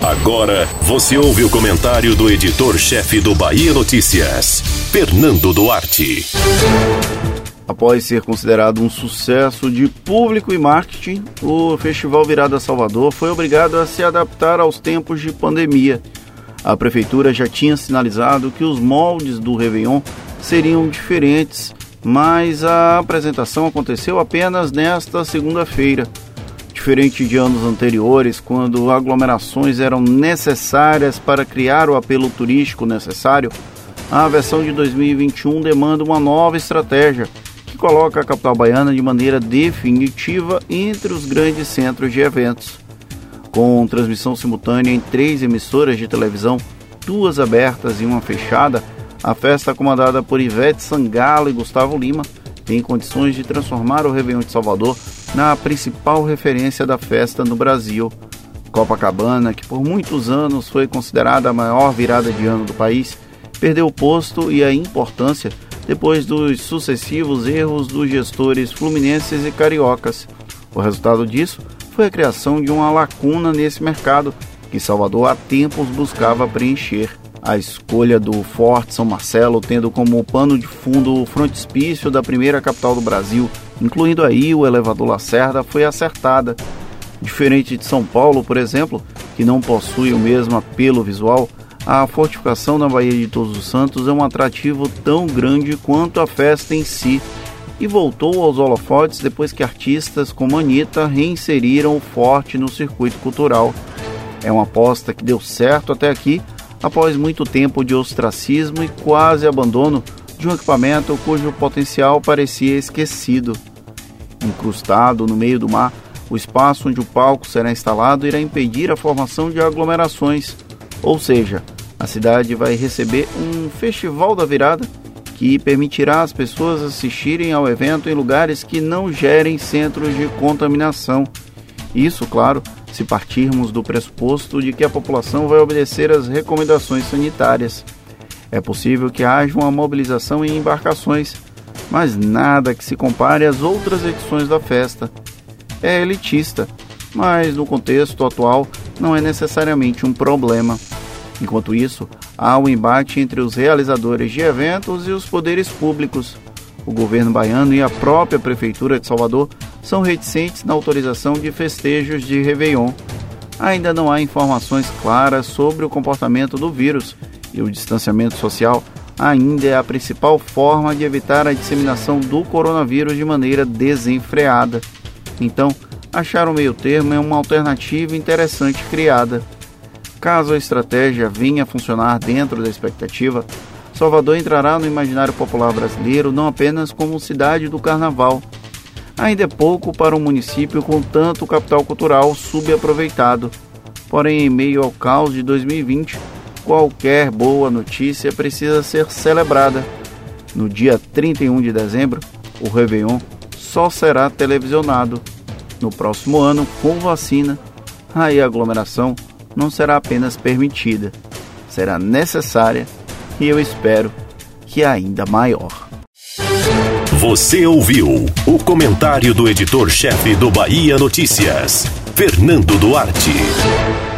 Agora você ouve o comentário do editor-chefe do Bahia Notícias, Fernando Duarte. Após ser considerado um sucesso de público e marketing, o Festival Virada Salvador foi obrigado a se adaptar aos tempos de pandemia. A prefeitura já tinha sinalizado que os moldes do Réveillon seriam diferentes, mas a apresentação aconteceu apenas nesta segunda-feira. Diferente de anos anteriores, quando aglomerações eram necessárias para criar o apelo turístico necessário, a versão de 2021 demanda uma nova estratégia coloca a capital baiana de maneira definitiva entre os grandes centros de eventos. Com transmissão simultânea em três emissoras de televisão, duas abertas e uma fechada, a festa comandada por Ivete Sangalo e Gustavo Lima tem condições de transformar o Réveillon de Salvador na principal referência da festa no Brasil. Copacabana, que por muitos anos foi considerada a maior virada de ano do país, perdeu o posto e a importância depois dos sucessivos erros dos gestores fluminenses e cariocas. O resultado disso foi a criação de uma lacuna nesse mercado que Salvador há tempos buscava preencher. A escolha do Forte São Marcelo, tendo como pano de fundo o frontispício da primeira capital do Brasil, incluindo aí o elevador Lacerda, foi acertada. Diferente de São Paulo, por exemplo, que não possui o mesmo apelo visual, a fortificação na Baía de Todos os Santos é um atrativo tão grande quanto a festa em si e voltou aos holofotes depois que artistas como Anitta reinseriram o forte no circuito cultural. É uma aposta que deu certo até aqui, após muito tempo de ostracismo e quase abandono de um equipamento cujo potencial parecia esquecido. Incrustado no meio do mar, o espaço onde o palco será instalado irá impedir a formação de aglomerações ou seja, a cidade vai receber um Festival da Virada que permitirá às pessoas assistirem ao evento em lugares que não gerem centros de contaminação. Isso, claro, se partirmos do pressuposto de que a população vai obedecer às recomendações sanitárias. É possível que haja uma mobilização em embarcações, mas nada que se compare às outras edições da festa. É elitista, mas no contexto atual não é necessariamente um problema. Enquanto isso, há um embate entre os realizadores de eventos e os poderes públicos. O governo baiano e a própria Prefeitura de Salvador são reticentes na autorização de festejos de Réveillon. Ainda não há informações claras sobre o comportamento do vírus e o distanciamento social ainda é a principal forma de evitar a disseminação do coronavírus de maneira desenfreada. Então, achar um meio termo é uma alternativa interessante criada. Caso a estratégia venha a funcionar dentro da expectativa, Salvador entrará no imaginário popular brasileiro não apenas como cidade do carnaval. Ainda é pouco para um município com tanto capital cultural subaproveitado. Porém, em meio ao caos de 2020, qualquer boa notícia precisa ser celebrada. No dia 31 de dezembro, o Réveillon só será televisionado no próximo ano, com vacina, aí a aglomeração não será apenas permitida, será necessária e eu espero que ainda maior. Você ouviu o comentário do editor-chefe do Bahia Notícias, Fernando Duarte.